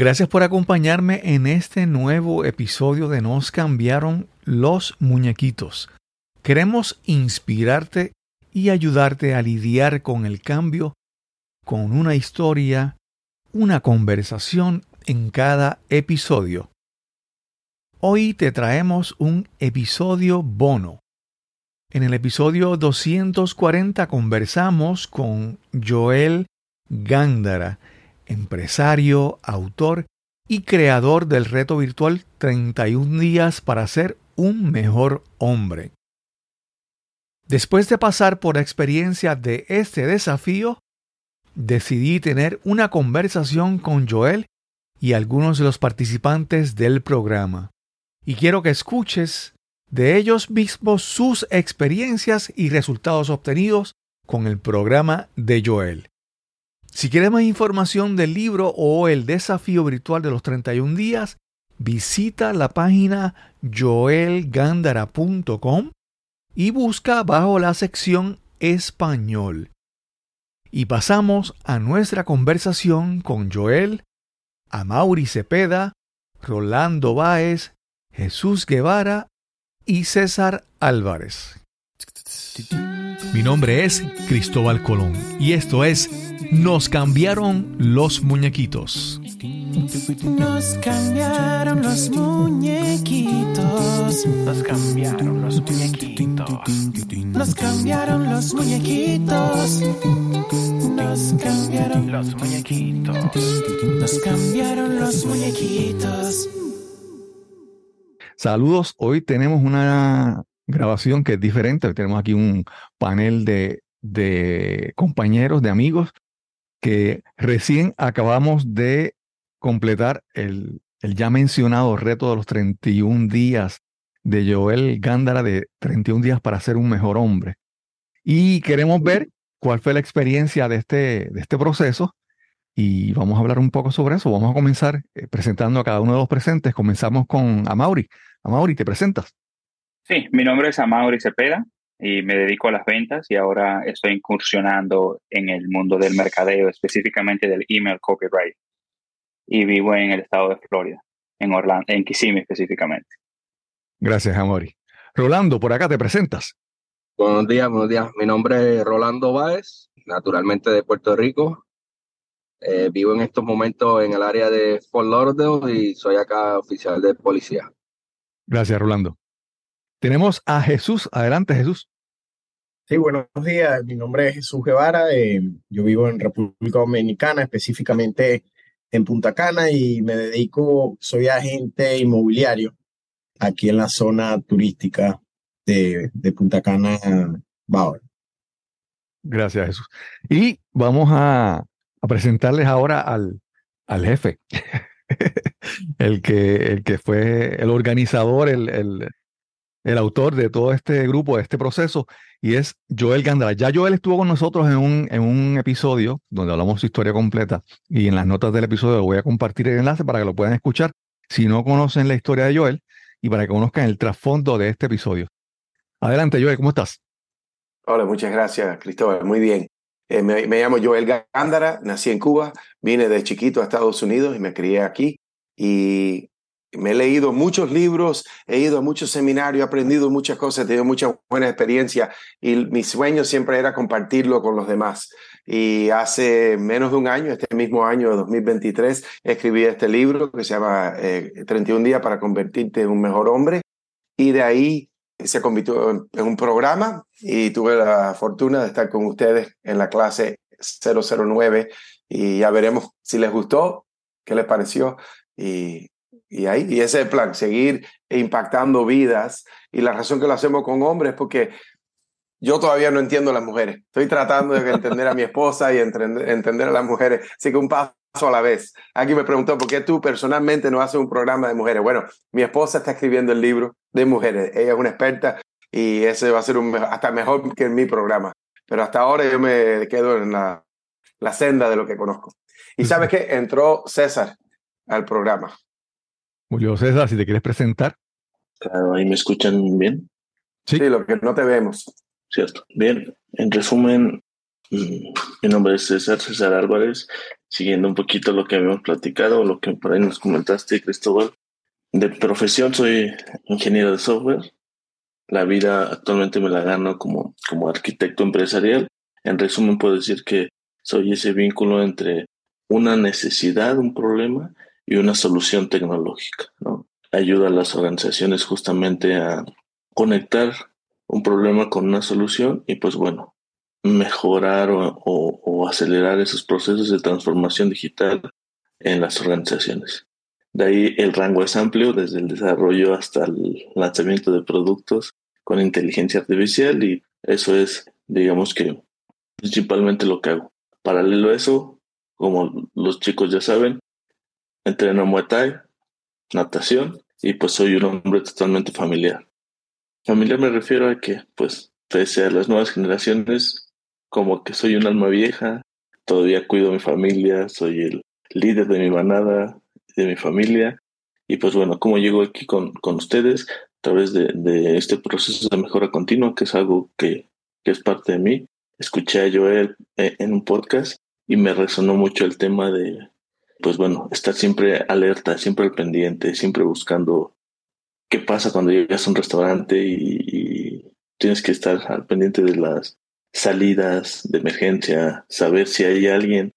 Gracias por acompañarme en este nuevo episodio de Nos cambiaron los muñequitos. Queremos inspirarte y ayudarte a lidiar con el cambio con una historia, una conversación en cada episodio. Hoy te traemos un episodio bono. En el episodio 240 conversamos con Joel Gándara, empresario, autor y creador del reto virtual 31 días para ser un mejor hombre. Después de pasar por la experiencia de este desafío, decidí tener una conversación con Joel y algunos de los participantes del programa. Y quiero que escuches de ellos mismos sus experiencias y resultados obtenidos con el programa de Joel. Si quieres más información del libro o el desafío virtual de los 31 días, visita la página joelgandara.com y busca bajo la sección Español. Y pasamos a nuestra conversación con Joel, a Mauri Cepeda, Rolando Báez, Jesús Guevara y César Álvarez. Mi nombre es Cristóbal Colón y esto es Nos cambiaron los muñequitos. Nos cambiaron los muñequitos. Nos cambiaron los muñequitos. Nos cambiaron los muñequitos. Nos cambiaron los muñequitos. Nos cambiaron los muñequitos. Saludos, hoy tenemos una grabación que es diferente. tenemos aquí un panel de, de compañeros, de amigos, que recién acabamos de completar el, el, ya mencionado reto de los 31 días de Joel Gándara de 31 días para ser un mejor hombre. Y queremos ver cuál fue la experiencia de este, de este proceso y vamos a hablar un poco sobre eso. Vamos a comenzar eh, presentando a cada uno de los presentes. Comenzamos con Amaury. Amaury, ¿te presentas? Sí, mi nombre es Amaury Cepeda y me dedico a las ventas y ahora estoy incursionando en el mundo del mercadeo, específicamente del email copyright. Y vivo en el estado de Florida, en Orlando, en Kissimmee específicamente. Gracias, Amaury. Rolando, por acá te presentas. Buenos días, buenos días. Mi nombre es Rolando Báez, naturalmente de Puerto Rico. Eh, vivo en estos momentos en el área de Fort Lauderdale y soy acá oficial de policía. Gracias, Rolando. Tenemos a Jesús. Adelante, Jesús. Sí, buenos días. Mi nombre es Jesús Guevara. Eh, yo vivo en República Dominicana, específicamente en Punta Cana, y me dedico, soy agente inmobiliario aquí en la zona turística de, de Punta Cana, Bauer. Gracias, Jesús. Y vamos a, a presentarles ahora al, al jefe, el, que, el que fue el organizador, el, el, el, autor de todo este grupo, de este proceso, y es Joel Gandara. Ya Joel estuvo con nosotros en un, en un episodio donde hablamos su historia completa, y en las notas del episodio voy a compartir el enlace para que lo puedan escuchar si no conocen la historia de Joel y para que conozcan el trasfondo de este episodio. Adelante, Joel, ¿cómo estás? Hola, muchas gracias, Cristóbal. Muy bien. Eh, me, me, llamo Joel Gándara, nací en Cuba, vine de chiquito a Estados Unidos y me crié aquí. Y me he leído muchos libros, he ido a muchos seminarios, he aprendido muchas cosas, he tenido mucha buena experiencia y mi sueño siempre era compartirlo con los demás. Y hace menos de un año, este mismo año de 2023, escribí este libro que se llama eh, 31 días para convertirte en un mejor hombre. Y de ahí se convirtió en un programa y tuve la fortuna de estar con ustedes en la clase 009 y ya veremos si les gustó, qué les pareció y, y ahí, y ese es el plan, seguir impactando vidas y la razón que lo hacemos con hombres es porque yo todavía no entiendo a las mujeres, estoy tratando de entender a mi esposa y entender a las mujeres, así que un paso a la vez. Aquí me preguntó, ¿por qué tú personalmente no haces un programa de mujeres? Bueno, mi esposa está escribiendo el libro de mujeres. Ella es una experta y ese va a ser un, hasta mejor que mi programa. Pero hasta ahora yo me quedo en la, la senda de lo que conozco. Y sabes qué? Entró César al programa. Julio César, si te quieres presentar. Claro, ahí me escuchan bien. Sí, sí lo que no te vemos. Cierto. Bien, en resumen, mi nombre es César César Álvarez. siguiendo un poquito lo que habíamos platicado, lo que por ahí nos comentaste, Cristóbal. De profesión soy ingeniero de software. La vida actualmente me la gano como, como arquitecto empresarial. En resumen, puedo decir que soy ese vínculo entre una necesidad, un problema y una solución tecnológica. ¿no? Ayuda a las organizaciones justamente a conectar un problema con una solución y pues bueno, mejorar o, acelerar esos procesos de transformación digital en las organizaciones. De ahí el rango es amplio, desde el desarrollo hasta el lanzamiento de productos con inteligencia artificial y eso es, digamos que, principalmente lo que hago. Paralelo a eso, como los chicos ya saben, entreno Muay Thai, natación y pues soy un hombre totalmente familiar. Familiar me refiero a que, pues, pese a las nuevas generaciones, como que soy un alma vieja, todavía cuido a mi familia, soy el líder de mi manada, de mi familia. Y pues bueno, como llego aquí con, con ustedes a través de, de, este proceso de mejora continua, que es algo que, que es parte de mí. Escuché a Joel eh, en un podcast y me resonó mucho el tema de, pues bueno, estar siempre alerta, siempre al pendiente, siempre buscando qué pasa cuando llegas a un restaurante y, tienes que estar al pendiente de las salidas de emergencia, saber si hay alguien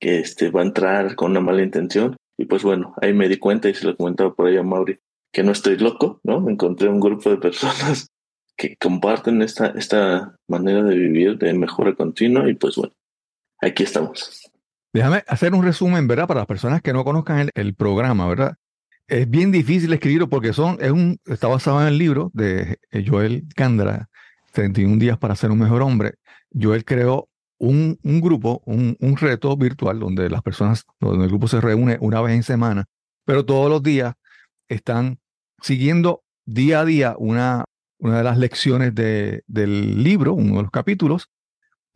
que este, va a entrar con una mala intención. Y pues bueno, ahí me di cuenta y se lo comentaba por ahí a Mauri, que no estoy loco, ¿no? Encontré un grupo de personas que comparten esta, esta manera de vivir de mejora continua y pues bueno, aquí estamos. Déjame hacer un resumen, ¿verdad? Para las personas que no conozcan el, el programa, ¿verdad? Es bien difícil escribirlo porque son, es un, está basado en el libro de Joel Cándara, 31 días para ser un mejor hombre, Joel creó un, un grupo, un, un, reto virtual donde las personas, donde el grupo se reúne una vez en semana, pero todos los días están siguiendo día a día una, una de las lecciones de, del libro, uno de los capítulos,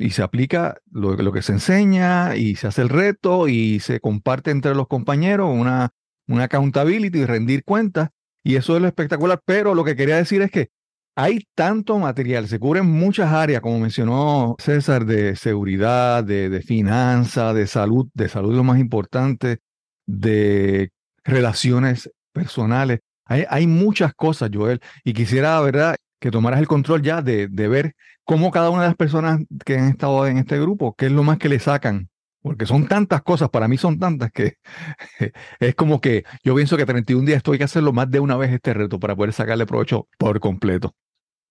y se aplica lo, que se enseña y se hace el reto y se comparte entre los compañeros una, una accountability y rendir cuentas. Y eso es lo espectacular. Pero lo que quería decir es que hay tanto material, se cubren muchas áreas, como mencionó César, de seguridad, de, de finanzas, de salud, de salud lo más importante, de relaciones personales. Hay, hay, muchas cosas, Joel, y quisiera, ¿verdad?, que tomaras el control ya de, de ver cómo cada una de las personas que han estado en este grupo, qué es lo más que le sacan porque son tantas cosas, para mí son tantas que es como que yo pienso que 31 días esto hay que hacerlo más de una vez este reto para poder sacarle provecho por completo.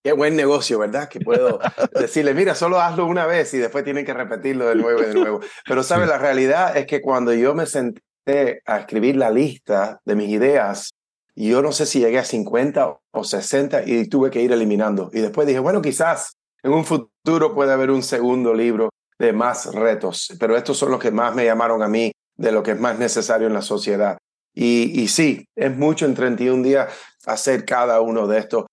Qué buen negocio, ¿verdad? Que puedo decirle, mira, solo hazlo una vez y después tienen que repetirlo de nuevo y de nuevo. Pero, ¿sabes? Sí. La realidad es que cuando yo me senté a escribir la lista de mis ideas, yo no sé si llegué a 50 o 60 y tuve que ir eliminando. Y después dije, bueno, quizás en un futuro puede haber un segundo libro de más retos, pero estos son los que más me llamaron a mí de lo que es más necesario en la sociedad. Y, y sí, es mucho en 31 días hacer cada uno de estos.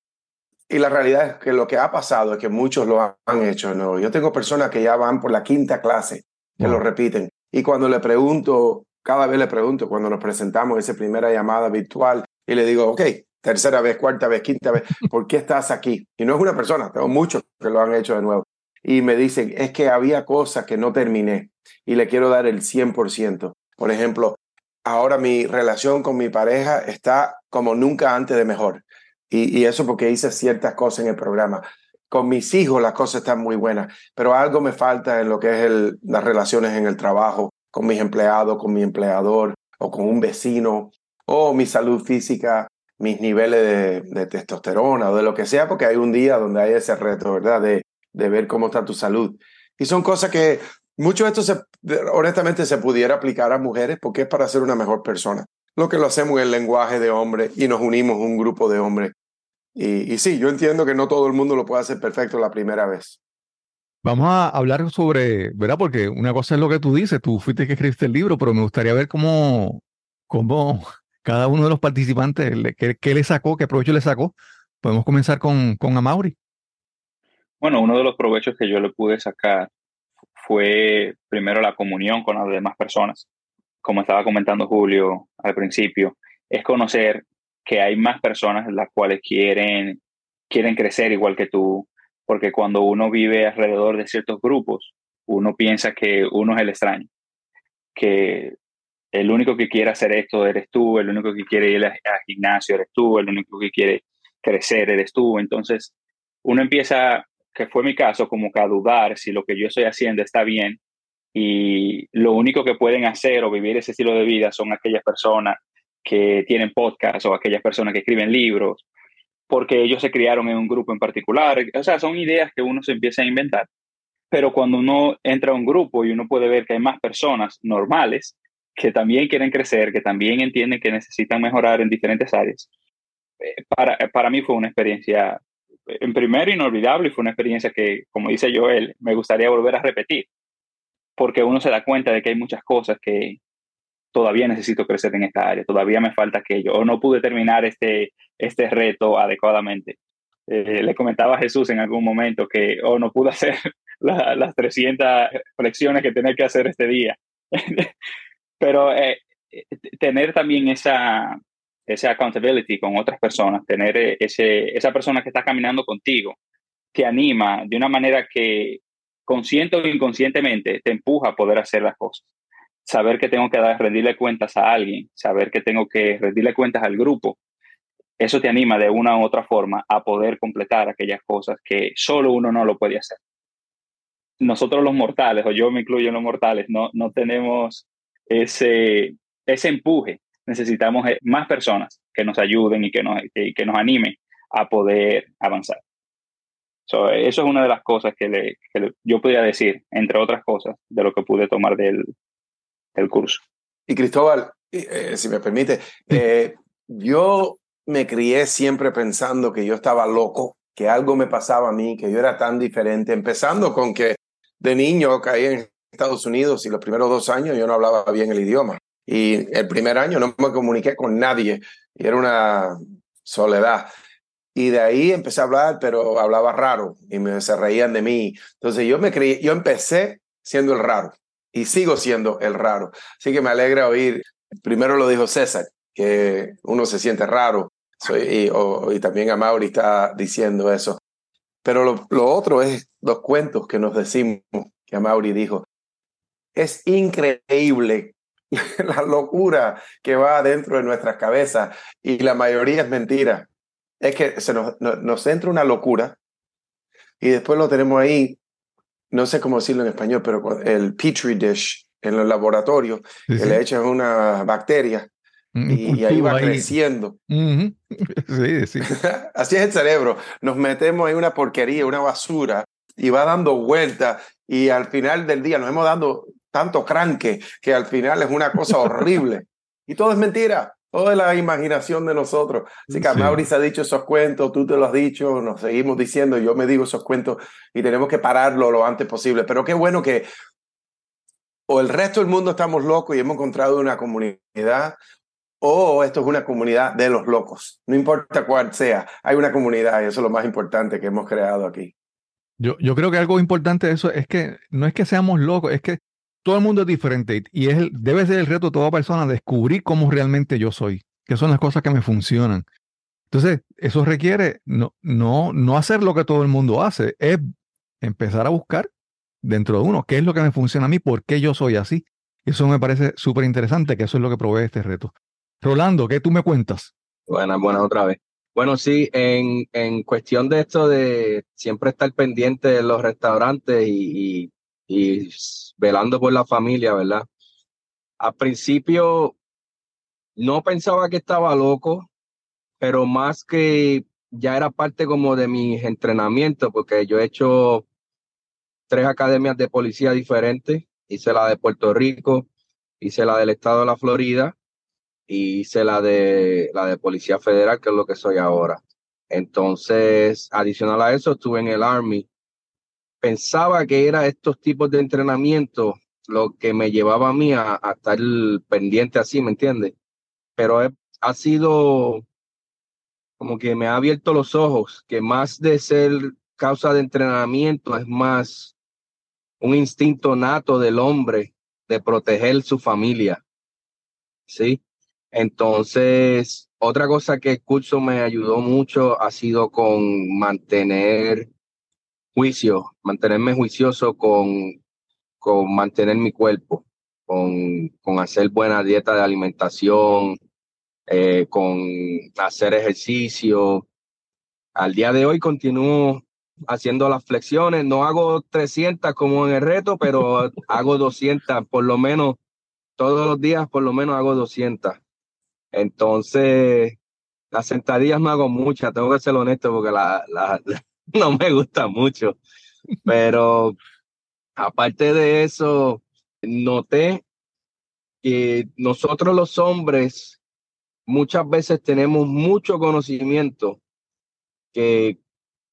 Y la realidad es que lo que ha pasado es que muchos lo han hecho. ¿no? Yo tengo personas que ya van por la quinta clase, que wow. lo repiten. Y cuando le pregunto, cada vez le pregunto, cuando nos presentamos en esa primera llamada virtual, y le digo, ok, tercera vez, cuarta vez, quinta vez, ¿por qué estás aquí? Y no es una persona, tengo muchos que lo han hecho de nuevo. Y me dicen, es que había cosas que no terminé y le quiero dar el 100%. Por ejemplo, ahora mi relación con mi pareja está como nunca antes de mejor. Y, eso porque hice ciertas cosas en el programa. Con mis hijos las cosas están muy buenas, pero algo me falta en lo que es el, las relaciones en el trabajo, con mis empleados, con mi empleador o con un vecino, o mi salud física, mis niveles de, de testosterona o de lo que sea, porque hay un día donde hay ese reto, ¿verdad? De, de ver cómo está tu salud. Y son cosas que mucho de esto se, honestamente se pudiera aplicar a mujeres porque es para ser una mejor persona lo que lo hacemos en el lenguaje de hombre y nos unimos un grupo de hombres. Y, y, sí, yo entiendo que no todo el mundo lo puede hacer perfecto la primera vez. Vamos a hablar sobre, ¿verdad? Porque una cosa es lo que tú dices, tú fuiste que escribiste el libro, pero me gustaría ver cómo, cómo cada uno de los participantes, qué, qué le sacó, qué provecho le sacó. Podemos comenzar con, con Amaury. Bueno, uno de los provechos que yo le pude sacar fue primero la comunión con las demás personas como estaba comentando Julio al principio, es conocer que hay más personas las cuales quieren, quieren crecer igual que tú, porque cuando uno vive alrededor de ciertos grupos, uno piensa que uno es el extraño, que el único que quiere hacer esto eres tú, el único que quiere ir al gimnasio eres tú, el único que quiere crecer eres tú. Entonces, uno empieza, que fue mi caso, como que a dudar si lo que yo estoy haciendo está bien y lo único que pueden hacer o vivir ese estilo de vida son aquellas personas que tienen podcast o aquellas personas que escriben libros, porque ellos se criaron en un grupo en particular. O sea, son ideas que uno se empieza a inventar. Pero cuando uno entra a un grupo y uno puede ver que hay más personas normales que también quieren crecer, que también entienden que necesitan mejorar en diferentes áreas, eh, para, para mí fue una experiencia, en primero, inolvidable y fue una experiencia que, como dice Joel, me gustaría volver a repetir, porque uno se da cuenta de que hay muchas cosas que todavía necesito crecer en esta área, todavía me falta aquello, o no pude terminar este, este reto adecuadamente. Eh, le comentaba a Jesús en algún momento que o oh, no pude hacer las 300 flexiones que tenía que hacer este día. Pero eh, tener también esa, esa accountability con otras personas, tener eh, ese, esa persona que está caminando contigo, te anima de una manera que consciente o inconscientemente te empuja a poder hacer las cosas. Saber que tengo que dar, rendirle cuentas a alguien, saber que tengo que rendirle cuentas al grupo, eso te anima de una u otra forma a poder completar aquellas cosas que solo uno no lo puede hacer. Nosotros los mortales, o yo me incluyo en los mortales, no, no tenemos ese, ese empuje. Necesitamos eh, más personas que nos ayuden y que nos, que, nos animen a poder avanzar. eso es una de las cosas que, le, yo podría decir, entre otras cosas, de lo que pude tomar del, del curso. Y Cristóbal, eh, si me permite, eh, yo me crié siempre pensando que yo estaba loco, que algo me pasaba a mí, que yo era tan diferente, empezando con que de niño caí en Estados Unidos y los primeros dos años yo no hablaba bien el idioma. Y el primer año no me comuniqué con nadie y era una soledad. Y de ahí empecé a hablar, pero hablaba raro y me se reían de mí. Entonces yo me creí, yo empecé siendo el raro y sigo siendo el raro. Así que me alegra oír, primero lo dijo César, que uno se siente raro soy, y, también a Mauri está diciendo eso. Pero lo, lo, otro es los cuentos que nos decimos, que a Mauri dijo. Es increíble la locura que va dentro de nuestras cabezas y la mayoría es mentira. Es que se nos, nos, entra una locura y después lo tenemos ahí, no sé cómo decirlo en español, pero el petri dish en los laboratorios, que le echan una bacteria y, ahí va creciendo. Sí, sí. Así es el cerebro. Nos metemos en una porquería, una basura, y va dando vueltas. Y al final del día nos hemos dado tanto cranque que al final es una cosa horrible. Y todo es mentira. Todo es la imaginación de nosotros. Así que Maurice ha dicho esos cuentos, tú te lo has dicho, nos seguimos diciendo, yo me digo esos cuentos y tenemos que pararlo lo antes posible. Pero qué bueno que o el resto del mundo estamos locos y hemos encontrado una comunidad, o esto es una comunidad de los locos. No importa cuál sea, hay una comunidad y eso es lo más importante que hemos creado aquí. Yo, yo creo que algo importante de eso es que no es que seamos locos, es que todo el mundo es diferente y es debe ser el reto de toda persona descubrir cómo realmente yo soy, qué son las cosas que me funcionan. Entonces, eso requiere no, no, no hacer lo que todo el mundo hace, es empezar a buscar dentro de uno qué es lo que me funciona a mí, por qué yo soy así. Eso me parece súper interesante, que eso es lo que provee este reto. Rolando, ¿qué tú me cuentas? Buenas, buenas otra vez. Bueno, sí, en, en cuestión de esto de siempre estar pendiente de los restaurantes y, velando por la familia, ¿verdad? Al principio no pensaba que estaba loco, pero más que ya era parte como de mis entrenamientos, porque yo he hecho tres academias de policía diferentes. Hice la de Puerto Rico, hice la del estado de la Florida y hice la de la de Policía Federal, que es lo que soy ahora. Entonces, adicional a eso, estuve en el Army. Pensaba que era estos tipos de entrenamiento lo que me llevaba a mí a, estar pendiente así, ¿me entiendes? Pero ha sido como que me ha abierto los ojos, que más de ser causa de entrenamiento es más un instinto nato del hombre de proteger su familia. ¿Sí? Entonces, otra cosa que el curso me ayudó mucho ha sido con mantener juicio, mantenerme juicioso con, con mantener mi cuerpo. con, con hacer buena dieta de alimentación, eh, con hacer ejercicio. Al día de hoy continúo haciendo las flexiones. No hago 300 como en el reto, pero hago 200 por lo menos todos los días, por lo menos hago 200. Entonces, las sentadillas no hago muchas, tengo que ser honesto porque la, la, no me gusta mucho. Pero aparte de eso, noté que nosotros los hombres muchas veces tenemos mucho conocimiento que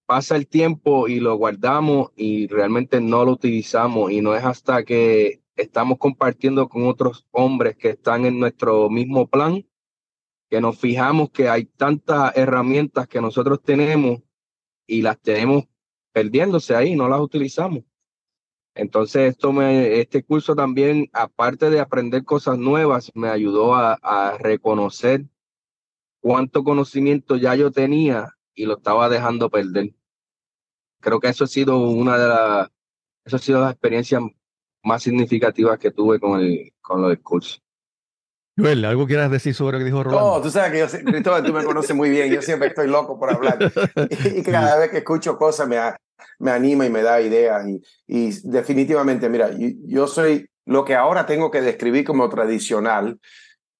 pasa el tiempo y lo guardamos y realmente no lo utilizamos y no es hasta que estamos compartiendo con otros hombres que están en nuestro mismo plan que nos fijamos que hay tantas herramientas que nosotros tenemos y las tenemos perdiéndose ahí, no las utilizamos. Entonces, esto me, este curso también, aparte de aprender cosas nuevas, me ayudó a, a reconocer cuánto conocimiento ya yo tenía y lo estaba dejando perder. Creo que eso ha sido una de las, eso ha sido las experiencias más significativas que tuve con el, con lo del. Joel, ¿algo quieras decir sobre lo que dijo Rolando? No, tú sabes que yo, Cristóbal, tú me conoces muy bien, yo siempre estoy loco por hablar. Y, y cada vez que escucho cosas me, me anima y me da ideas. Y, y definitivamente, mira, yo, yo, soy lo que ahora tengo que describir como tradicional,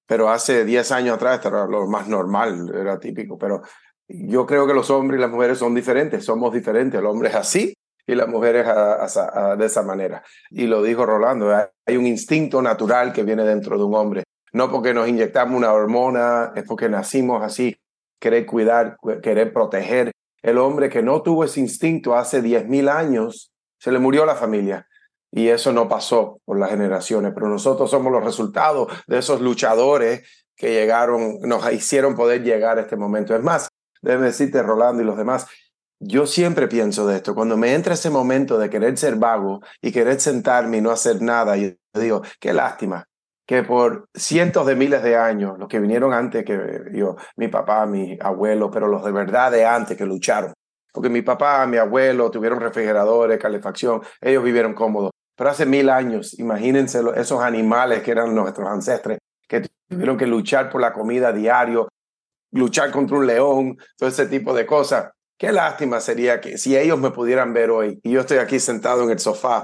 pero hace 10 años atrás era lo más normal, era típico. Pero yo creo que los hombres y las mujeres son diferentes, somos diferentes. El hombre es así y las mujeres a, a, a, de esa manera. Y lo dijo Rolando, hay un instinto natural que viene dentro de un hombre. No porque nos inyectamos una hormona, es porque nacimos así, querer cuidar, querer proteger, el hombre que no tuvo ese instinto hace 10.000 años, se le murió la familia. Y eso no pasó por las generaciones, pero nosotros somos los resultados de esos luchadores que llegaron, nos hicieron poder llegar a este momento. Es más, déjeme decirte, Rolando y los demás, yo siempre pienso de esto. Cuando me entra ese momento de querer ser vago y querer sentarme y no hacer nada, yo digo, qué lástima que por cientos de miles de años, los que vinieron antes que yo, mi papá, mi abuelo, pero los de verdad de antes que lucharon. Porque mi papá, mi abuelo tuvieron refrigeradores, calefacción, ellos vivieron cómodos. Pero hace mil años, imagínense esos animales que eran nuestros ancestres, que tuvieron que luchar por la comida diario, luchar contra un león, todo ese tipo de cosas. Qué lástima sería que si ellos me pudieran ver hoy y yo estoy aquí sentado en el sofá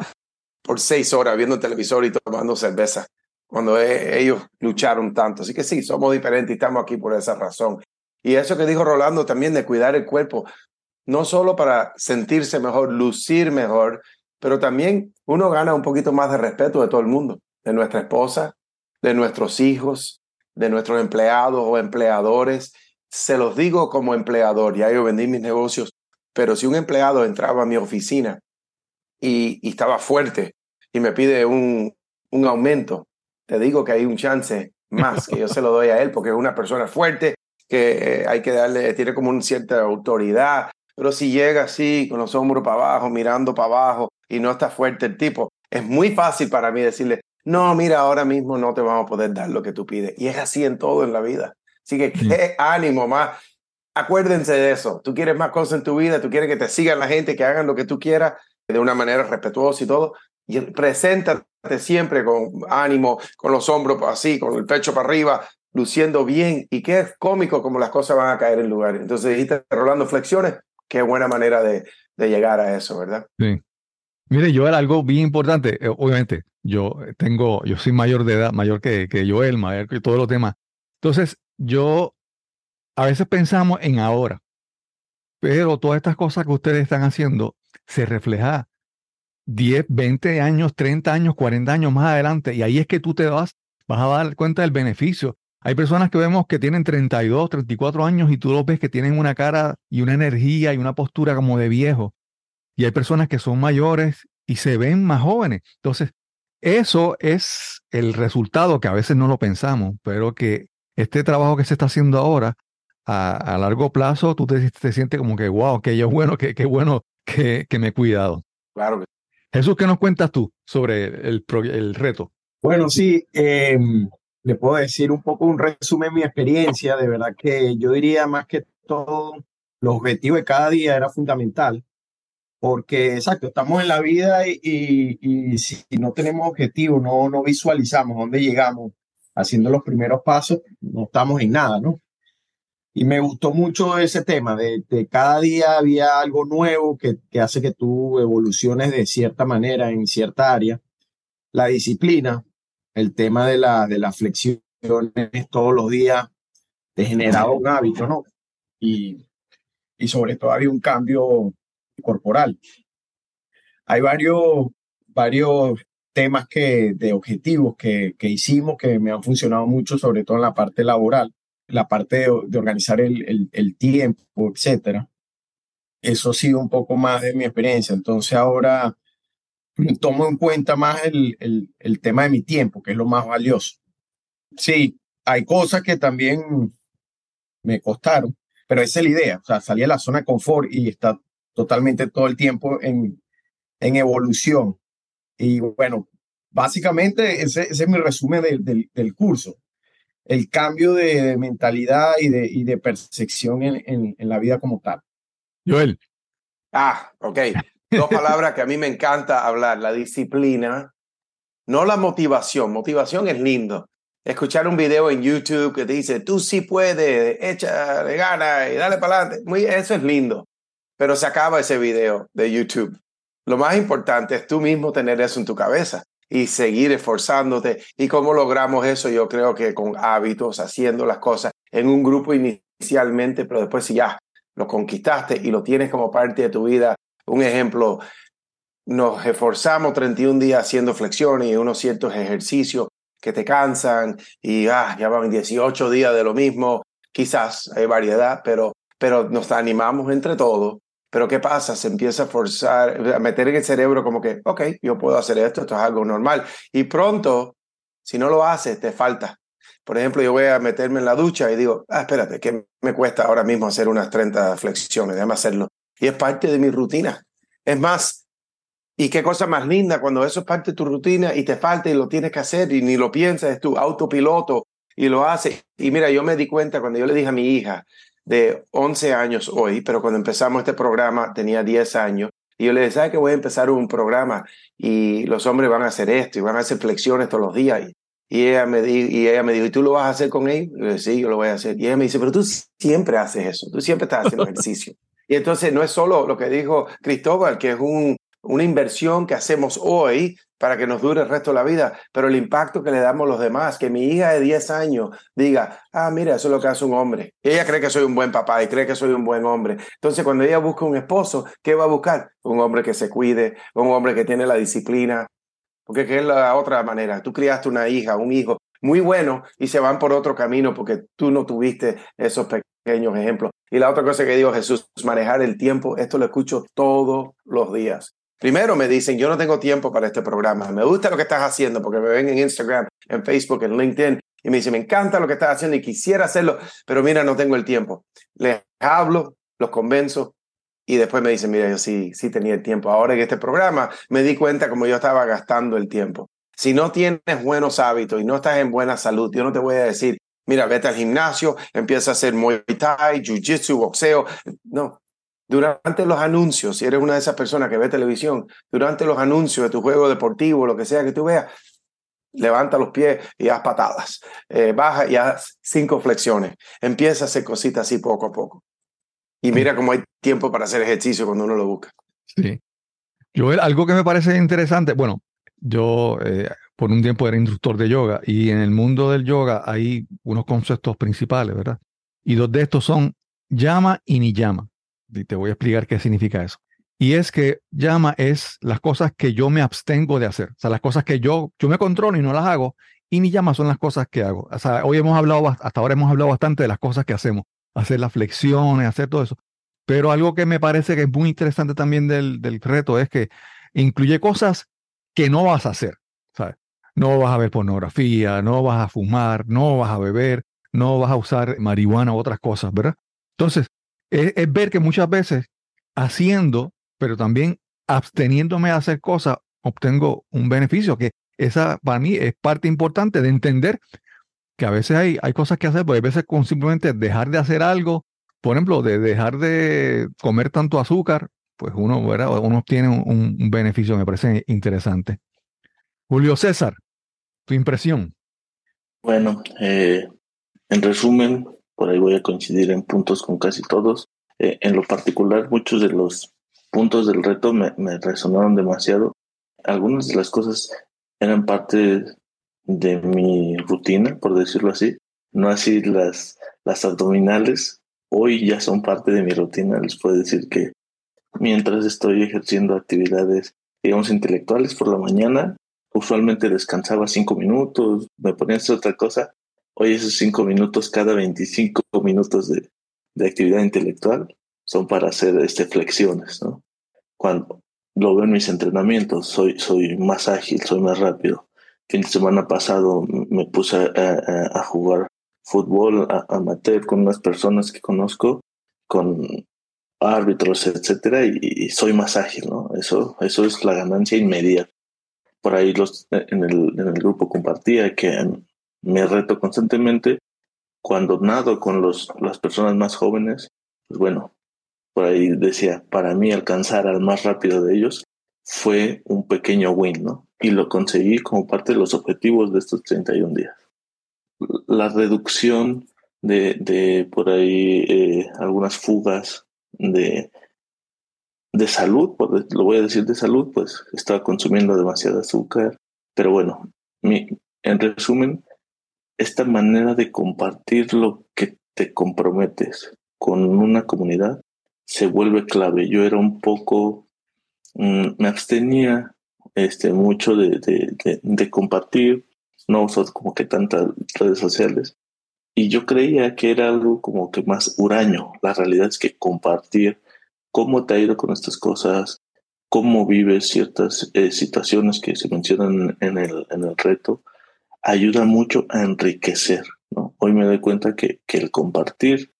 por seis horas viendo televisor y tomando cerveza cuando e, ellos lucharon tanto. Así que sí, somos diferentes y estamos aquí por esa razón. Y eso que dijo Rolando también de cuidar el cuerpo, no solo para sentirse mejor, lucir mejor, pero también uno gana un poquito más de respeto de todo el mundo, de nuestra esposa, de nuestros hijos, de nuestros empleados o empleadores. Se los digo como empleador, ya yo vendí mis negocios, pero si un empleado entraba a mi oficina y, y estaba fuerte y me pide un, un aumento, te digo que hay un chance más que yo se lo doy a él porque es una persona fuerte que eh, hay que darle, tiene como una cierta autoridad, pero si llega así con los hombros para abajo, mirando para abajo y no está fuerte el tipo, es muy fácil para mí decirle, no, mira, ahora mismo no te vamos a poder dar lo que tú pides. Y es así en todo en la vida. Así que qué ánimo más. Acuérdense de eso. Tú quieres más cosas en tu vida, tú quieres que te sigan la gente, que hagan lo que tú quieras de una manera respetuosa y todo. Y preséntate siempre con ánimo, con los hombros así, con el pecho para arriba, luciendo bien. Y qué cómico como las cosas van a caer en lugar. Entonces dijiste, Rolando, flexiones, qué buena manera de, de llegar a eso, ¿verdad? Sí. Mire, Joel, algo bien importante, eh, obviamente, yo tengo, yo soy mayor de edad, mayor que, que Joel, mayor que todos los demás. Entonces, yo a veces pensamos en ahora, pero todas estas cosas que ustedes están haciendo se refleja 10, 20 años, 30 años, 40 años más adelante, y ahí es que tú te vas, vas a dar cuenta del beneficio. Hay personas que vemos que tienen 32, 34 años y tú los ves que tienen una cara y una energía y una postura como de viejo. Y hay personas que son mayores y se ven más jóvenes. Entonces, eso es el resultado que a veces no lo pensamos, pero que este trabajo que se está haciendo ahora, a, largo plazo, tú te, te, sientes como que, wow, que yo bueno, que bueno que, que me he cuidado. Claro que Jesús, ¿qué nos cuentas tú sobre el, el reto? Bueno, sí, eh, le puedo decir un poco un resumen de mi experiencia. De verdad que yo diría más que todo, los objetivos de cada día era fundamental. Porque, exacto, estamos en la vida y, y- si no tenemos objetivos, no, no visualizamos dónde llegamos haciendo los primeros pasos, no estamos en nada, ¿no? Y me gustó mucho ese tema de, de cada día había algo nuevo que, que hace que tú evoluciones de cierta manera en cierta área. La disciplina, el tema de la, de las flexiones todos los días, te generaba un hábito, ¿no? Y, y sobre todo había un cambio corporal. Hay varios, varios temas que, de objetivos que, que hicimos que me han funcionado mucho, sobre todo en la parte laboral, la parte de, organizar el, el, tiempo, etcétera. Eso ha sido un poco más de mi experiencia. Entonces ahora tomo en cuenta más el, el, tema de mi tiempo, que es lo más valioso. Sí, hay cosas que también me costaron, pero esa es la idea, o sea, salir de la zona de confort y estar totalmente todo el tiempo en, en evolución. Y bueno, básicamente ese, ese es mi resumen del, del curso. El cambio de mentalidad y de, y de percepción en, en, en la vida como tal. Joel, Ah, ok. Dos palabras que a mí me encanta hablar, la disciplina, no la motivación. Motivación es lindo. Escuchar un video en YouTube que te dice, tú sí puedes, échale gana y dale para adelante. Muy, eso es lindo. Pero se acaba ese video de YouTube. Lo más importante es tú mismo tener eso en tu cabeza y seguir esforzándote. ¿Y cómo logramos eso? Yo creo que con hábitos, haciendo las cosas en un grupo inicialmente, pero después si ya lo conquistaste y lo tienes como parte de tu vida. Un ejemplo, nos esforzamos 31 días haciendo flexiones y unos ciertos ejercicios que te cansan y ah, ya van 18 días de lo mismo. Quizás hay variedad, pero, pero nos animamos entre todos. Pero ¿qué pasa? Se empieza a forzar, a meter en el cerebro como que, ok, yo puedo hacer esto, esto es algo normal. Y pronto, si no lo haces, te falta. Por ejemplo, yo voy a meterme en la ducha y digo, ah, espérate, que me cuesta ahora mismo hacer unas 30 flexiones, déjame hacerlo. Y es parte de mi rutina. Es más, y qué cosa más linda cuando eso es parte de tu rutina y te falta y lo tienes que hacer y ni lo piensas, es tu autopiloto y lo haces. Y mira, yo me di cuenta cuando yo le dije a mi hija de 11 años hoy, pero cuando empezamos este programa tenía 10 años, y yo le ¿sabes que voy a empezar un programa y los hombres van a hacer esto y van a hacer flexiones todos los días? Y, y ella, me di, y ella me dijo, ¿y tú lo vas a hacer con él? Y yo le dije, sí, yo lo voy a hacer. Y ella me dice, pero tú siempre haces eso, tú siempre estás haciendo ejercicio. y entonces no es solo lo que dijo Cristóbal, que es un, una inversión que hacemos hoy para que nos dure el resto de la vida, pero el impacto que le damos a los demás, que mi hija de 10 años diga, ah, mira, eso es lo que hace un hombre. Ella cree que soy un buen papá y cree que soy un buen hombre. Entonces, cuando ella busca un esposo, ¿qué va a buscar? Un hombre que se cuide, un hombre que tiene la disciplina, porque ¿qué es la otra manera? Tú criaste una hija, un hijo muy bueno y se van por otro camino porque tú no tuviste esos pequeños ejemplos. Y la otra cosa que dijo Jesús, manejar el tiempo, esto lo escucho todos los días. Primero me dicen, yo no tengo tiempo para este programa. Me gusta lo que estás haciendo porque me ven en Instagram, en Facebook, en LinkedIn y me dicen, me encanta lo que estás haciendo y quisiera hacerlo, pero mira, no tengo el tiempo. Les hablo, los convenzo y después me dicen, mira, yo sí, sí tenía el tiempo. Ahora en este programa me di cuenta como yo estaba gastando el tiempo. Si no tienes buenos hábitos y no estás en buena salud, yo no te voy a decir, mira, vete al gimnasio, empieza a hacer Muay Thai, Jiu-Jitsu, boxeo. No, durante los anuncios, si eres una de esas personas que ve televisión, durante los anuncios de tu juego deportivo, lo que sea que tú veas, levanta los pies y haz patadas, eh, baja y haz cinco flexiones, empieza a hacer cositas así poco a poco. Y mira cómo hay tiempo para hacer ejercicio cuando uno lo busca. Sí. Joel, algo que me parece interesante, bueno, yo eh, por un tiempo era instructor de yoga y en el mundo del yoga hay unos conceptos principales, ¿verdad? Y dos de estos son llama y niyama. Y te voy a explicar qué significa eso. Y es que llama es las cosas que yo me abstengo de hacer, o sea, las cosas que yo, yo me controlo y no las hago, y niyama son las cosas que hago. O sea, hoy hemos hablado, hasta ahora hemos hablado bastante de las cosas que hacemos, hacer las flexiones, hacer todo eso. Pero algo que me parece que es muy interesante también del, del reto es que incluye cosas que no vas a hacer, ¿sabes? No vas a ver pornografía, no vas a fumar, no vas a beber, no vas a usar marihuana u otras cosas, ¿verdad? Entonces, es, ver que muchas veces haciendo, pero también absteniéndome de hacer cosas, obtengo un beneficio, que esa para mí es parte importante de entender que a veces hay, hay cosas que hacer, pues a veces con simplemente dejar de hacer algo, por ejemplo, de dejar de comer tanto azúcar, pues uno, ¿verdad? uno obtiene un, un beneficio, me parece interesante. Julio César, tu impresión. Bueno, eh, en resumen, por ahí voy a coincidir en puntos con casi todos. Eh, en lo particular, muchos de los puntos del reto me, me resonaron demasiado. Algunas de las cosas eran parte de mi rutina, por decirlo así. No así las, las abdominales. Hoy ya son parte de mi rutina. Les puedo decir que mientras estoy ejerciendo actividades, digamos, intelectuales por la mañana, usualmente descansaba cinco minutos, me ponía a hacer otra cosa. Hoy esos cinco minutos, cada 25 minutos de, de actividad intelectual son para hacer este, flexiones, ¿no? Cuando lo veo en mis entrenamientos, soy, soy más ágil, soy más rápido. Fin de semana pasado me puse a, a, jugar fútbol amateur con unas personas que conozco, con árbitros, etcétera, y, soy más ágil, ¿no? Eso, eso es la ganancia inmediata. Por ahí los, en, el, en el grupo compartía que me reto constantemente cuando nado con los, las personas más jóvenes, pues bueno, por ahí decía, para mí alcanzar al más rápido de ellos fue un pequeño win, ¿no? Y lo conseguí como parte de los objetivos de estos 31 días. La reducción de, de por ahí eh, algunas fugas de, de salud, lo voy a decir de salud, pues estaba consumiendo demasiado azúcar, pero bueno, mi, en resumen, esta manera de compartir lo que te comprometes con una comunidad se vuelve clave. Yo era un poco, mmm, me abstenía este, mucho de, de, compartir, no uso como que tantas redes sociales. Y yo creía que era algo como que más huraño. La realidad es que compartir cómo te ha ido con estas cosas, cómo vives ciertas eh, situaciones que se mencionan en el, en el reto, ayuda mucho a enriquecer. ¿no? Hoy me doy cuenta que, el compartir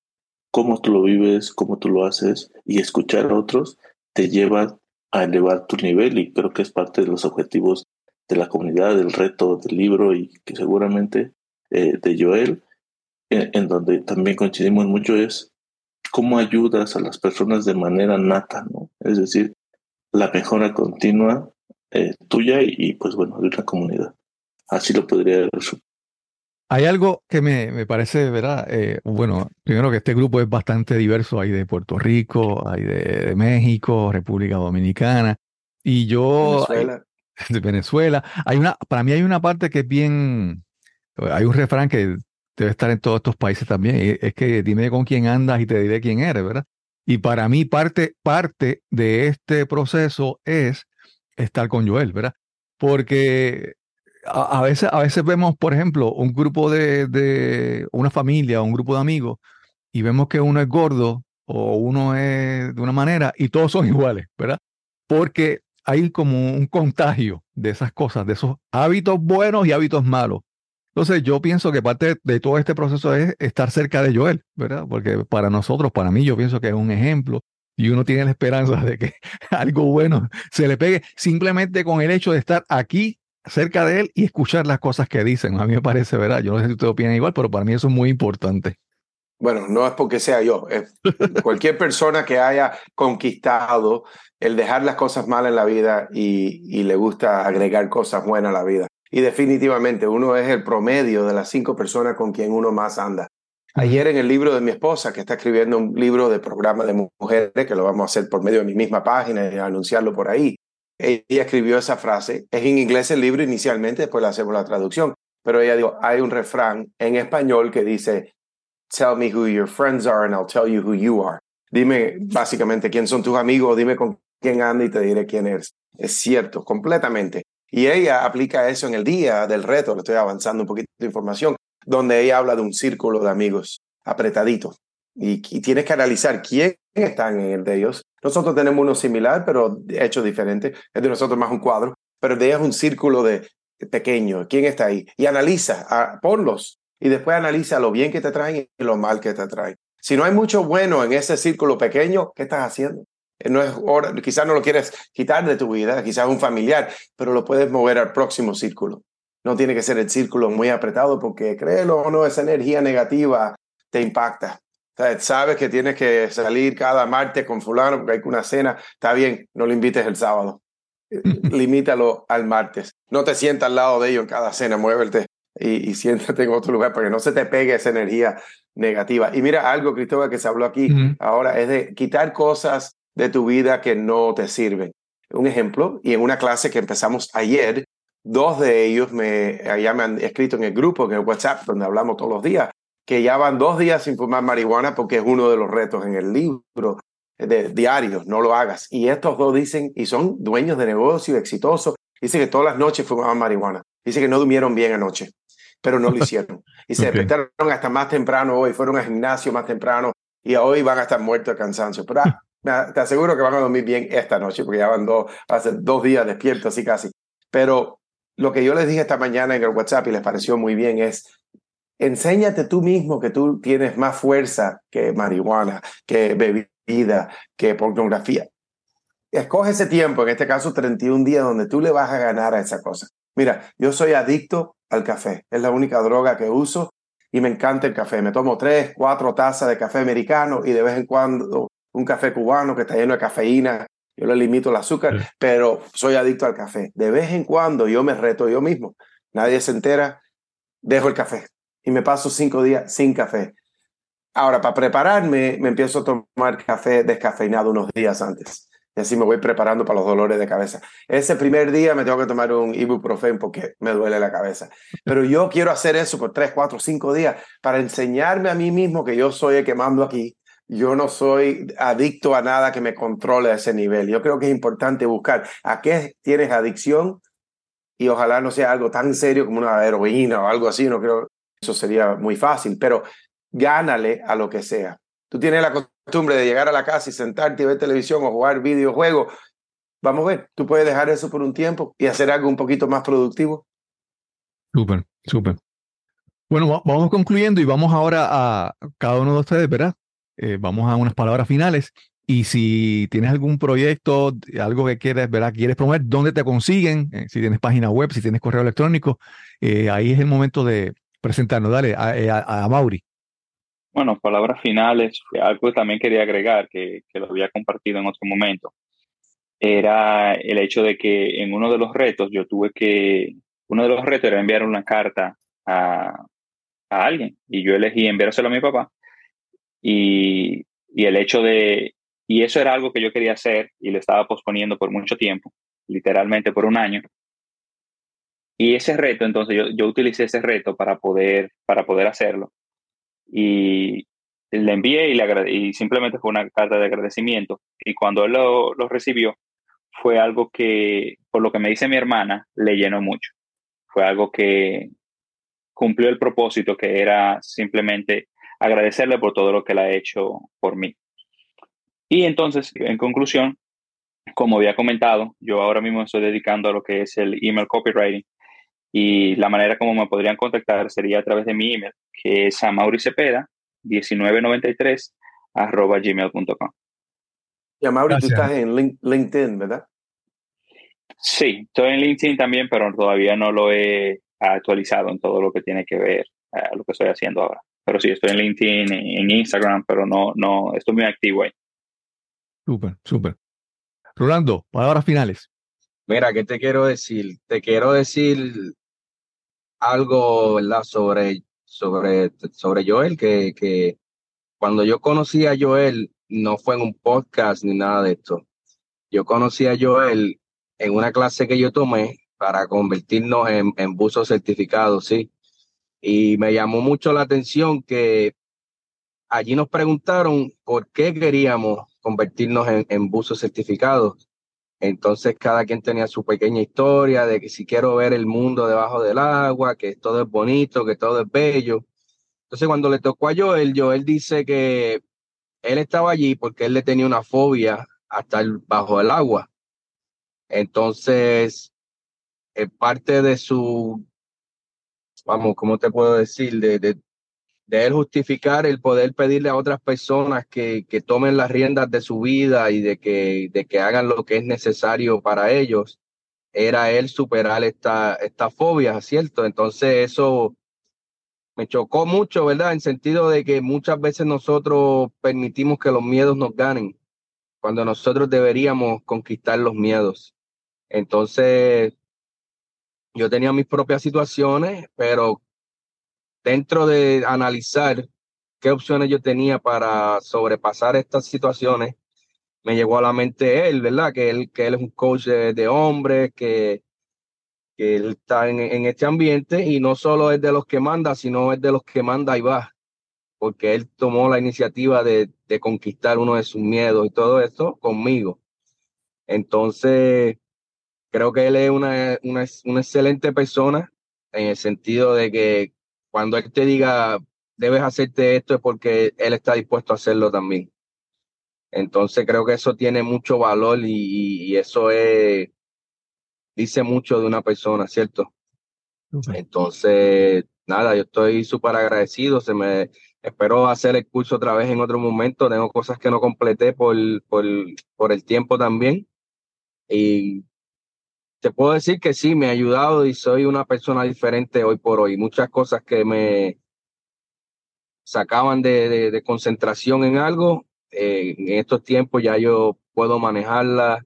cómo tú lo vives, cómo tú lo haces y escuchar a otros te lleva a elevar tu nivel y creo que es parte de los objetivos de la comunidad, del reto del libro y que seguramente eh, de Joel, en, en, donde también coincidimos mucho es cómo ayudas a las personas de manera nata, ¿no? Es decir, la mejora continua eh, tuya y, y, pues bueno, de una comunidad. Así lo podría resumir. Hay algo que me, me parece, ¿verdad? Eh, bueno, primero que este grupo es bastante diverso. Hay de Puerto Rico, hay de, de México, República Dominicana. Y yo... Venezuela. Hay, de Venezuela. Hay una, para mí hay una parte que es bien... Hay un refrán que debe estar en todos estos países también. Es que dime con quién andas y te diré quién eres, ¿verdad? Y para mí parte, parte de este proceso es estar con Joel, ¿verdad? Porque a, veces, a veces vemos, por ejemplo, un grupo de, de una familia, un grupo de amigos, y vemos que uno es gordo o uno es de una manera y todos son iguales, ¿verdad? Porque hay como un contagio de esas cosas, de esos hábitos buenos y hábitos malos. Entonces yo pienso que parte de todo este proceso es estar cerca de Joel, ¿verdad? Porque para nosotros, para mí, yo pienso que es un ejemplo y uno tiene la esperanza de que algo bueno se le pegue simplemente con el hecho de estar aquí cerca de él y escuchar las cosas que dicen. A mí me parece, ¿verdad? Yo no sé si ustedes opinan igual, pero para mí eso es muy importante. Bueno, no es porque sea yo, es cualquier persona que haya conquistado el dejar las cosas malas en la vida y, y, le gusta agregar cosas buenas a la vida. Y definitivamente uno es el promedio de las cinco personas con quien uno más anda. Ayer en el libro de mi esposa, que está escribiendo un libro de programa de mujeres, que lo vamos a hacer por medio de mi misma página y anunciarlo por ahí, ella escribió esa frase. Es en inglés el libro inicialmente, después le hacemos la traducción. Pero ella dijo, hay un refrán en español que dice, tell me who your friends are and I'll tell you who you are. Dime básicamente quién son tus amigos, dime con quién anda y te diré quién eres. Es cierto, completamente. Y ella aplica eso en el día del reto, le estoy avanzando un poquito de información, donde ella habla de un círculo de amigos apretadito. Y, y tienes que analizar quién están en el de ellos. Nosotros tenemos uno similar, pero hecho diferente. Es de nosotros más un cuadro, pero de ellos un círculo de pequeño. ¿Quién está ahí? Y analiza, a, ponlos. Y después analiza lo bien que te traen y lo mal que te traen. Si no hay mucho bueno en ese círculo pequeño, ¿qué estás haciendo? No es quizás no lo quieres quitar de tu vida, quizás un familiar, pero lo puedes mover al próximo círculo. No tiene que ser el círculo muy apretado porque créelo o no, esa energía negativa te impacta sea, sabes que tienes que salir cada martes con fulano porque hay una cena. Está bien, no lo invites el sábado. Limítalo al martes. No te sientas al lado de ellos en cada cena, muévete y, y siéntate en otro lugar para que no se te pegue esa energía negativa. Y mira, algo, Cristóbal, que se habló aquí ahora es de quitar cosas de tu vida que no te sirven. Un ejemplo, y en una clase que empezamos ayer, dos de ellos me, ya me han escrito en el grupo, en el WhatsApp, donde hablamos todos los días, que ya van dos días sin fumar marihuana porque es uno de los retos en el libro de diarios, no lo hagas. Y estos dos dicen, y son dueños de negocio, exitosos, dicen que todas las noches fumaban marihuana. Dicen que no durmieron bien anoche, pero no lo hicieron. Y se Ok. despertaron hasta más temprano hoy, fueron al gimnasio más temprano y hoy van a estar muertos de cansancio. Pero ah, te aseguro que van a dormir bien esta noche porque ya van dos, hace dos días despiertos así casi. Pero lo que yo les dije esta mañana en el WhatsApp y les pareció muy bien es, enséñate tú mismo que tú tienes más fuerza que marihuana, que bebida, que pornografía. Escoge ese tiempo, en este caso 31 días, donde tú le vas a ganar a esa cosa. Mira, yo soy adicto al café. Es la única droga que uso y me encanta el café. Me tomo tres, cuatro tazas de café americano y de vez en cuando un café cubano que está lleno de cafeína. Yo le limito el azúcar, Sí. pero soy adicto al café. De vez en cuando yo me reto yo mismo. Nadie se entera, dejo el café y me paso cinco días sin café. Ahora, para prepararme, me empiezo a tomar café descafeinado unos días antes. Y así me voy preparando para los dolores de cabeza. Ese primer día me tengo que tomar un ibuprofen porque me duele la cabeza. Pero yo quiero hacer eso por tres, cuatro, cinco días para enseñarme a mí mismo que yo soy el que mando aquí. Yo no soy adicto a nada que me controle a ese nivel. Yo creo que es importante buscar a qué tienes adicción y ojalá no sea algo tan serio como una heroína o algo así. No creo eso sería muy fácil, pero gánale a lo que sea. Tú tienes la costumbre de llegar a la casa y sentarte y ver televisión o jugar videojuegos. Vamos a ver, tú puedes dejar eso por un tiempo y hacer algo un poquito más productivo. Súper, súper. Bueno, va- vamos concluyendo y vamos ahora a cada uno de ustedes, ¿verdad? Eh, vamos a unas palabras finales. Y si tienes algún proyecto, algo que quieres, ¿verdad? Quieres promover, ¿dónde te consiguen? Eh, si tienes página web, si tienes correo electrónico, eh, ahí es el momento de presentarnos. Dale, a, eh, a- a Mauri. Bueno, palabras finales, algo también quería agregar, que, que lo había compartido en otro momento, era el hecho de que en uno de los retos yo tuve que, uno de los retos era enviar una carta a, a alguien y yo elegí enviárselo a mi papá y, y el hecho de, y eso era algo que yo quería hacer y lo estaba posponiendo por mucho tiempo, literalmente por un año. Y ese reto, entonces yo, yo utilicé ese reto para poder, para poder hacerlo y le envié y, le y simplemente fue una carta de agradecimiento. Y cuando él lo, lo recibió, fue algo que, por lo que me dice mi hermana, le llenó mucho. Fue algo que cumplió el propósito, que era simplemente agradecerle por todo lo que él ha hecho por mí. Y entonces, en conclusión, como había comentado, yo ahora mismo estoy dedicando a lo que es el email copywriting y la manera como me podrían contactar sería a través de mi email, que es a mauricepeda 1993 arroba gmail.com. Y a Mauri, tú estás en Link- LinkedIn, ¿verdad? Sí, estoy en LinkedIn también, pero todavía no lo he actualizado en todo lo que tiene que ver a lo que estoy haciendo ahora. Pero sí, estoy en LinkedIn, en en Instagram, pero no, no, estoy muy activo ahí. Súper, súper. Rolando, palabras finales. Mira, ¿qué te quiero decir? Te quiero decir algo, ¿verdad? Sobre, sobre, sobre Joel, que, que cuando yo conocí a Joel, no fue en un podcast ni nada de esto. Yo conocí a Joel en una clase que yo tomé para convertirnos en, en buzos certificados, ¿sí? Y me llamó mucho la atención que allí nos preguntaron por qué queríamos convertirnos en, en buzos certificados. Entonces cada quien tenía su pequeña historia de que si quiero ver el mundo debajo del agua, que todo es bonito, que todo es bello. Entonces cuando le tocó a Joel, Joel dice que él estaba allí porque él le tenía una fobia a estar bajo el agua. Entonces, eh, parte de su, vamos, ¿cómo te puedo decir? De, de, de él justificar el poder pedirle a otras personas que, que tomen las riendas de su vida y de que, de que hagan lo que es necesario para ellos, era él superar esta, esta fobia, ¿cierto? Entonces eso me chocó mucho, ¿verdad? En sentido de que muchas veces nosotros permitimos que los miedos nos ganen, cuando nosotros deberíamos conquistar los miedos. Entonces, yo tenía mis propias situaciones, pero dentro de analizar qué opciones yo tenía para sobrepasar estas situaciones, me llegó a la mente él, ¿verdad? Que él, que él es un coach de, hombres, que, que, él está en, en, este ambiente y no solo es de los que manda, sino es de los que manda y va, porque él tomó la iniciativa de, de conquistar uno de sus miedos y todo esto conmigo. Entonces, creo que él es una, una, una excelente persona en el sentido de que cuando él te diga, debes hacerte esto, es porque él está dispuesto a hacerlo también. Entonces creo que eso tiene mucho valor y, eso es, dice mucho de una persona, ¿cierto? Entonces, nada, yo estoy súper agradecido. Se me espero hacer el curso otra vez en otro momento. Tengo cosas que no completé por, por, por el tiempo también. Y te puedo decir que sí, me ha ayudado y soy una persona diferente hoy por hoy. Muchas cosas que me sacaban de, de, concentración en algo, eh, en estos tiempos ya yo puedo manejarla,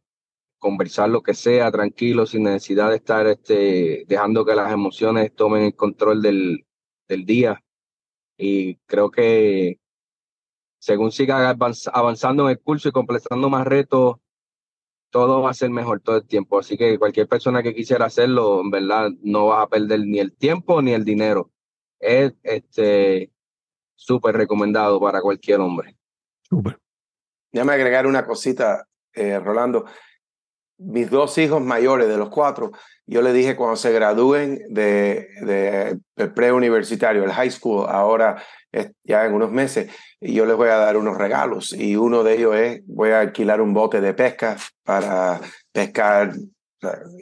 conversar lo que sea tranquilo, sin necesidad de estar este, dejando que las emociones tomen el control del, del día. Y creo que según siga avanzando en el curso y completando más retos, todo va a ser mejor todo el tiempo. Así que cualquier persona que quisiera hacerlo, en verdad, no vas a perder ni el tiempo ni el dinero. Es este súper recomendado para cualquier hombre. Súper. Déjame agregar una cosita, eh, Rolando. Mis dos hijos mayores de los cuatro, yo le dije cuando se gradúen de, de, de preuniversitario, el high school, ahora ya en unos meses, y yo les voy a dar unos regalos. Y uno de ellos es, voy a alquilar un bote de pesca para pescar.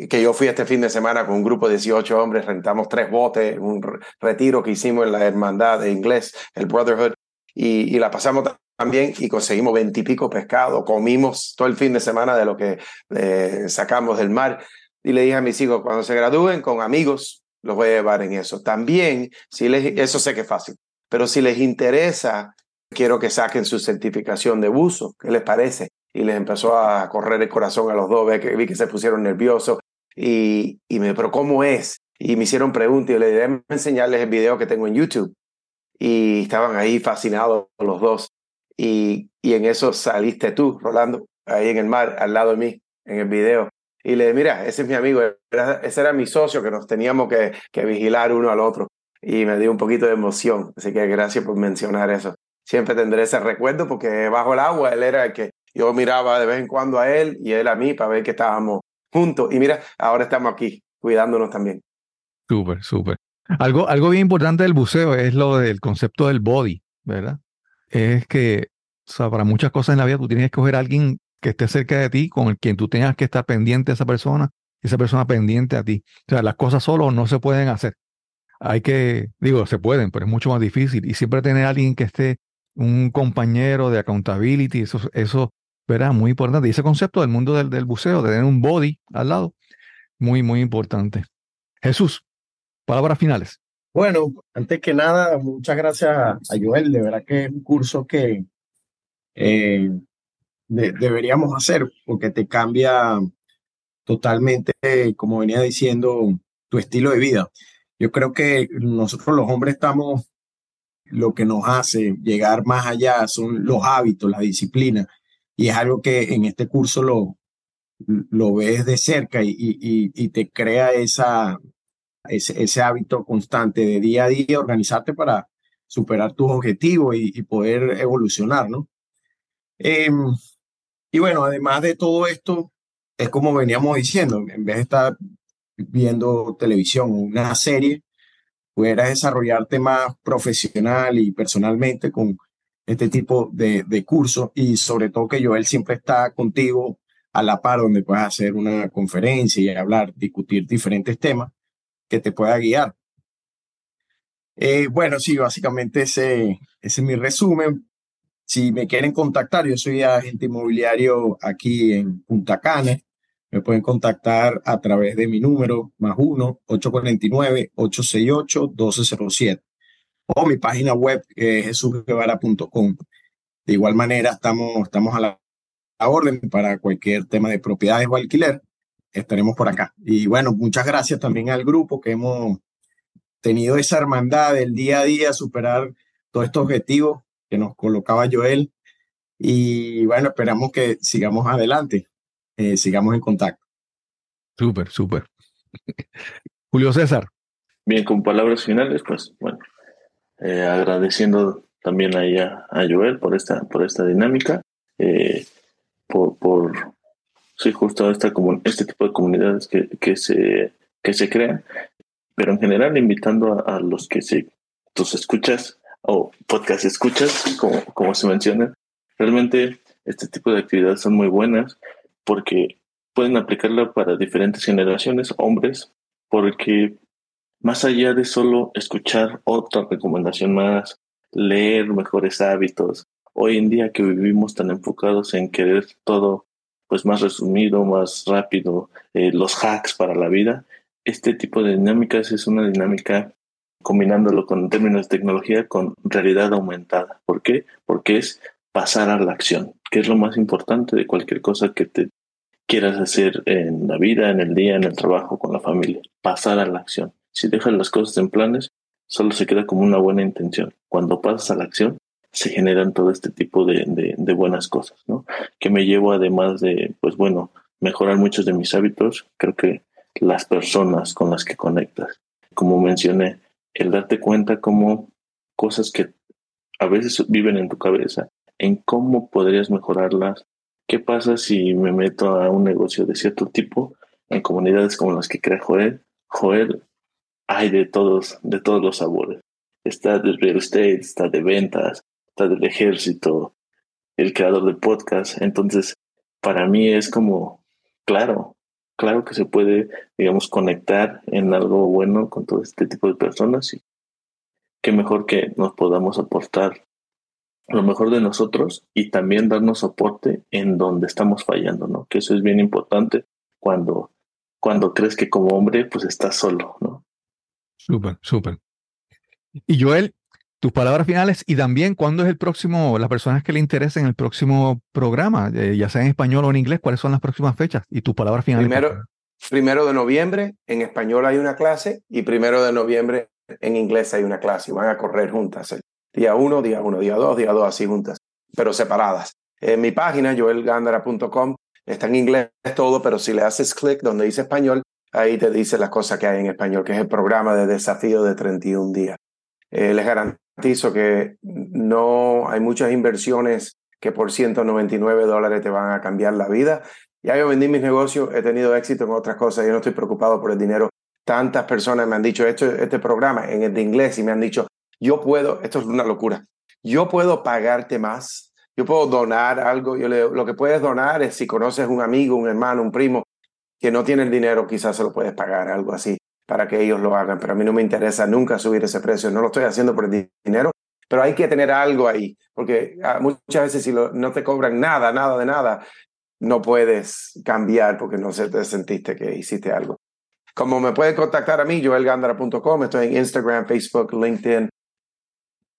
Que yo fui este fin de semana con un grupo de 18 hombres, rentamos tres botes, un retiro que hicimos en la hermandad de inglés, el Brotherhood, y, la pasamos también y conseguimos veintipico pescados, comimos todo el fin de semana de lo que eh, sacamos del mar. Y le dije a mis hijos, cuando se gradúen con amigos, los voy a llevar en eso. También, si les, eso sé que es fácil, pero si les interesa, quiero que saquen su certificación de buzo. ¿Qué les parece? Y les empezó a correr el corazón a los dos, que, vi que se pusieron nerviosos y, y me, pero ¿cómo es? Y me hicieron preguntas y le dije, enseñarles el video que tengo en YouTube. Y estaban ahí fascinados los dos. Y, y en eso saliste tú, Rolando, ahí en el mar, al lado de mí, en el video. Y le dije, mira, ese es mi amigo, ese era mi socio que nos teníamos que, que vigilar uno al otro y me dio un poquito de emoción. Así que gracias por mencionar eso. Siempre tendré ese recuerdo porque bajo el agua él era el que yo miraba de vez en cuando a él y él a mí para ver que estábamos juntos. Y mira, ahora estamos aquí cuidándonos también. Súper, súper. Algo, algo bien importante del buceo es lo del concepto del body, ¿verdad? Es que, o sea, para muchas cosas en la vida tú tienes que escoger a alguien que esté cerca de ti, con el quien tú tengas que estar pendiente a esa persona, esa persona pendiente a ti. O sea, las cosas solo no se pueden hacer hay que, digo, se pueden, pero es mucho más difícil. Y siempre tener alguien que esté, un compañero de accountability, eso, eso, ¿verdad? Muy importante. Y ese concepto del mundo del, del buceo, de tener un body al lado, muy, muy importante. Jesús, palabras finales. Bueno, antes que nada, muchas gracias a Joel. De verdad que es un curso que eh, deberíamos hacer porque te cambia totalmente, como venía diciendo, tu estilo de vida. Yo creo que nosotros los hombres estamos, lo que nos hace llegar más allá son los hábitos, la disciplina, y es algo que en este curso lo, lo ves de cerca y, y, te crea esa, ese, ese, hábito constante de día a día, organizarte para superar tus objetivos y, poder evolucionar, ¿no? Em, y bueno, además de todo esto, es como veníamos diciendo, en vez de estar viendo televisión o una serie, pudieras desarrollarte más profesional y personalmente con este tipo de, de cursos y sobre todo que Joel siempre está contigo a la par donde puedas hacer una conferencia y hablar, discutir diferentes temas que te pueda guiar. Eh, bueno, sí, básicamente ese, es mi resumen. Si me quieren contactar, yo soy agente inmobiliario aquí en Punta Cana. Me pueden contactar a través de mi número, más 1-849-868-1207. o mi página web es jesusguevara.com. De igual manera, estamos, estamos a la, orden para cualquier tema de propiedades o alquiler. Estaremos por acá. Y bueno, muchas gracias también al grupo que hemos tenido esa hermandad del día a día, superar todos estos objetivos que nos colocaba Joel. Y bueno, esperamos que sigamos adelante, eh, sigamos en contacto. Súper, súper. Julio César. Bien, con palabras finales, pues bueno, eh, agradeciendo también ahí a, a, Joel por esta, por esta dinámica, eh, por, por sí, justo esta, este tipo de comunidades que, que, se, que se crean pero en general invitando a, los que se, tus escuchas o podcast escuchas, como, como se menciona, realmente este tipo de actividades son muy buenas porque pueden aplicarla para diferentes generaciones, hombres, porque más allá de solo escuchar otra recomendación más, leer mejores hábitos, hoy en día que vivimos tan enfocados en querer todo pues más resumido, más rápido, eh, los hacks para la vida, este tipo de dinámicas es una dinámica combinándolo con términos de tecnología con realidad aumentada. ¿Por qué? Porque es pasar a la acción, que es lo más importante de cualquier cosa que te quieras hacer en la vida, en el día, en el trabajo, con la familia. Pasar a la acción. Si dejas las cosas en planes, solo se queda como una buena intención. Cuando pasas a la acción, se generan todo este tipo de, de, de buenas cosas, ¿no? Que me llevo además de, pues bueno, mejorar muchos de mis hábitos. Creo que las personas con las que conectas. Como mencioné, el darte cuenta como cosas que a veces viven en tu cabeza, en cómo podrías mejorarlas. ¿Qué pasa si me meto a un negocio de cierto tipo en comunidades como las que crea Joel? Joel, hay de todos, de todos los sabores. Está del real estate, está de ventas, del ejército, el creador de podcast. Entonces, para mí es como, claro, claro que se puede, digamos, conectar en algo bueno con todo este tipo de personas y qué mejor que nos podamos aportar lo mejor de nosotros y también darnos soporte en donde estamos fallando, ¿no? Que eso es bien importante cuando, cuando crees que como hombre pues estás solo, ¿no? Súper, súper. Y Joel, tus palabras finales y también cuándo es el próximo, las personas que le interesen el próximo programa, eh, ya sea en español o en inglés, cuáles son las próximas fechas y tus palabras finales. Primero, primero de noviembre en español hay una clase y primero de noviembre en inglés hay una clase y van a correr juntas. Día uno, día uno, día dos, día dos, así juntas, pero separadas. En mi página, joelgandara.com, está en inglés todo, pero si le haces clic donde dice español, ahí te dice las cosas que hay en español, que es el programa de desafío de 31 días. Eh, les garantizo que no hay muchas inversiones que por 199 dólares te van a cambiar la vida. Ya yo vendí mis negocios, he tenido éxito en otras cosas, yo no estoy preocupado por el dinero. Tantas personas me han dicho esto, este programa en el de inglés y me han dicho, yo puedo, esto es una locura, yo puedo pagarte más, yo puedo donar algo, yo le, lo que puedes donar es si conoces un amigo, un hermano, un primo que no tiene el dinero, quizás se lo puedes pagar, algo así para que ellos lo hagan, pero a mí no me interesa nunca subir ese precio, no lo estoy haciendo por el dinero, pero hay que tener algo ahí, porque ah, muchas veces si no te cobran nada, nada de nada, no puedes cambiar porque no se te sentiste que hiciste algo. Como me pueden contactar a mí, joelgandara.com, estoy en Instagram, Facebook, LinkedIn.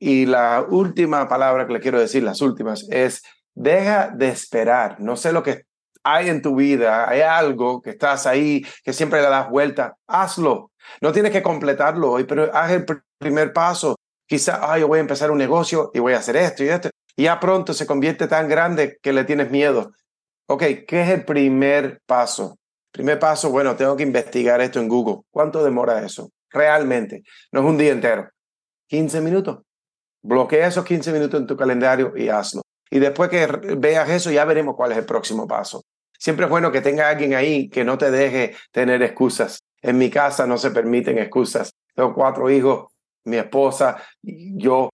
Y la última palabra que le quiero decir, las últimas, es deja de esperar. No sé lo que hay en tu vida, hay algo que estás ahí, que siempre le das vuelta, hazlo. No tienes que completarlo hoy, pero haz el primer paso. Quizá, ay, yo voy a empezar un negocio y voy a hacer esto y esto. Y ya pronto se convierte tan grande que le tienes miedo. Ok, ¿qué es el primer paso? Primer paso, bueno, tengo que investigar esto en Google. ¿Cuánto demora eso? Realmente, no es un día entero. 15 minutos. Bloquea esos 15 minutos en tu calendario y hazlo. Y después que veas eso, ya veremos cuál es el próximo paso. Siempre es bueno que tenga alguien ahí que no te deje tener excusas. En mi casa no se permiten excusas. Tengo cuatro hijos, mi esposa, yo,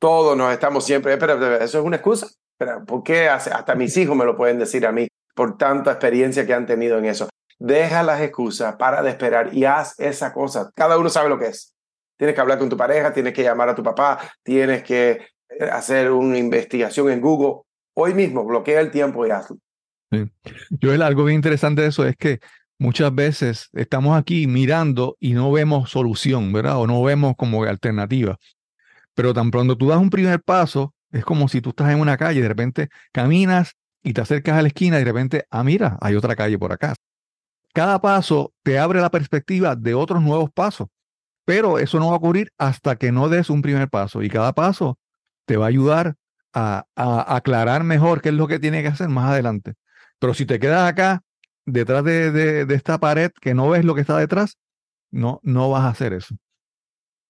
todos nos estamos siempre, pero eso es una excusa. Pero, ¿Por qué hasta mis hijos me lo pueden decir a mí por tanta experiencia que han tenido en eso? Deja las excusas, para de esperar y haz esa cosa. Cada uno sabe lo que es. Tienes que hablar con tu pareja, tienes que llamar a tu papá, tienes que eh, hacer una investigación en Google. Hoy mismo bloquea el tiempo y hazlo. Yo algo bien interesante de eso es que muchas veces estamos aquí mirando y no vemos solución, ¿verdad? O no vemos como alternativa. Pero tan pronto tú das un primer paso, es como si tú estás en una calle de repente caminas y te acercas a la esquina y de repente, ah, mira, hay otra calle por acá. Cada paso te abre la perspectiva de otros nuevos pasos, pero eso no va a ocurrir hasta que no des un primer paso y cada paso te va a ayudar a, a aclarar mejor qué es lo que tiene que hacer más adelante. Pero si te quedas acá, detrás de, de, de esta pared que no ves lo que está detrás, no, no vas a hacer eso.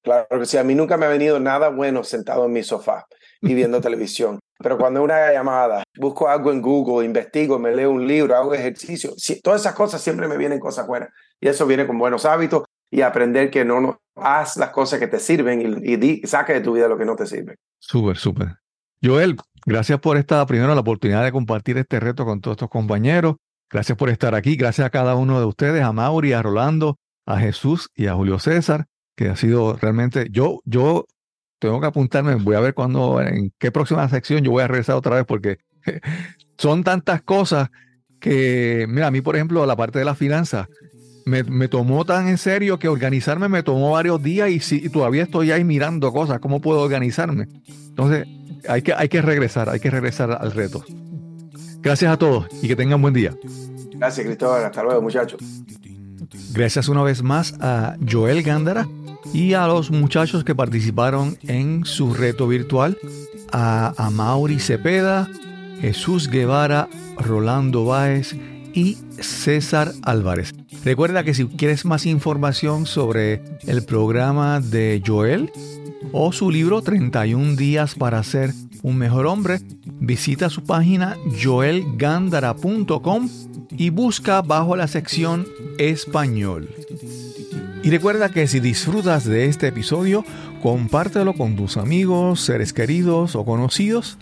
Claro que sí, a mí nunca me ha venido nada bueno sentado en mi sofá y viendo televisión. Pero cuando una llamada, busco algo en Google, investigo, me leo un libro, hago ejercicio, sí, todas esas cosas siempre me vienen cosas buenas. Y eso viene con buenos hábitos y aprender que no, no haz las cosas que te sirven y, y, di, saca de tu vida lo que no te sirve. Súper, súper. Joel, gracias por esta, primero, la oportunidad de compartir este reto con todos estos compañeros. Gracias por estar aquí. Gracias a cada uno de ustedes, a Mauri, a Rolando, a Jesús y a Julio César que ha sido realmente, yo, yo tengo que apuntarme, voy a ver cuándo, en qué próxima sección yo voy a regresar otra vez, porque son tantas cosas que, mira, a mí, por ejemplo, la parte de las finanzas, me, me, tomó tan en serio que organizarme me tomó varios días y, si, y todavía estoy ahí mirando cosas, cómo puedo organizarme. Entonces, hay que, hay que regresar, hay que regresar al reto. Gracias a todos y que tengan buen día. Gracias, Cristóbal. Hasta luego, muchachos. Gracias una vez más a Joel Gándara y a los muchachos que participaron en su reto virtual, a, a Mauri Cepeda, Jesús Guevara, Rolando Báez y César Álvarez. Recuerda que si quieres más información sobre el programa de Joel o su libro 31 días para ser un mejor hombre, visita su página joelgandara.com y busca bajo la sección español. Y recuerda que si disfrutas de este episodio, compártelo con tus amigos, seres queridos o conocidos.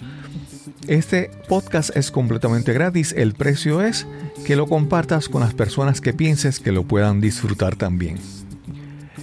Este podcast es completamente gratis, el precio es que lo compartas con las personas que pienses que lo puedan disfrutar también.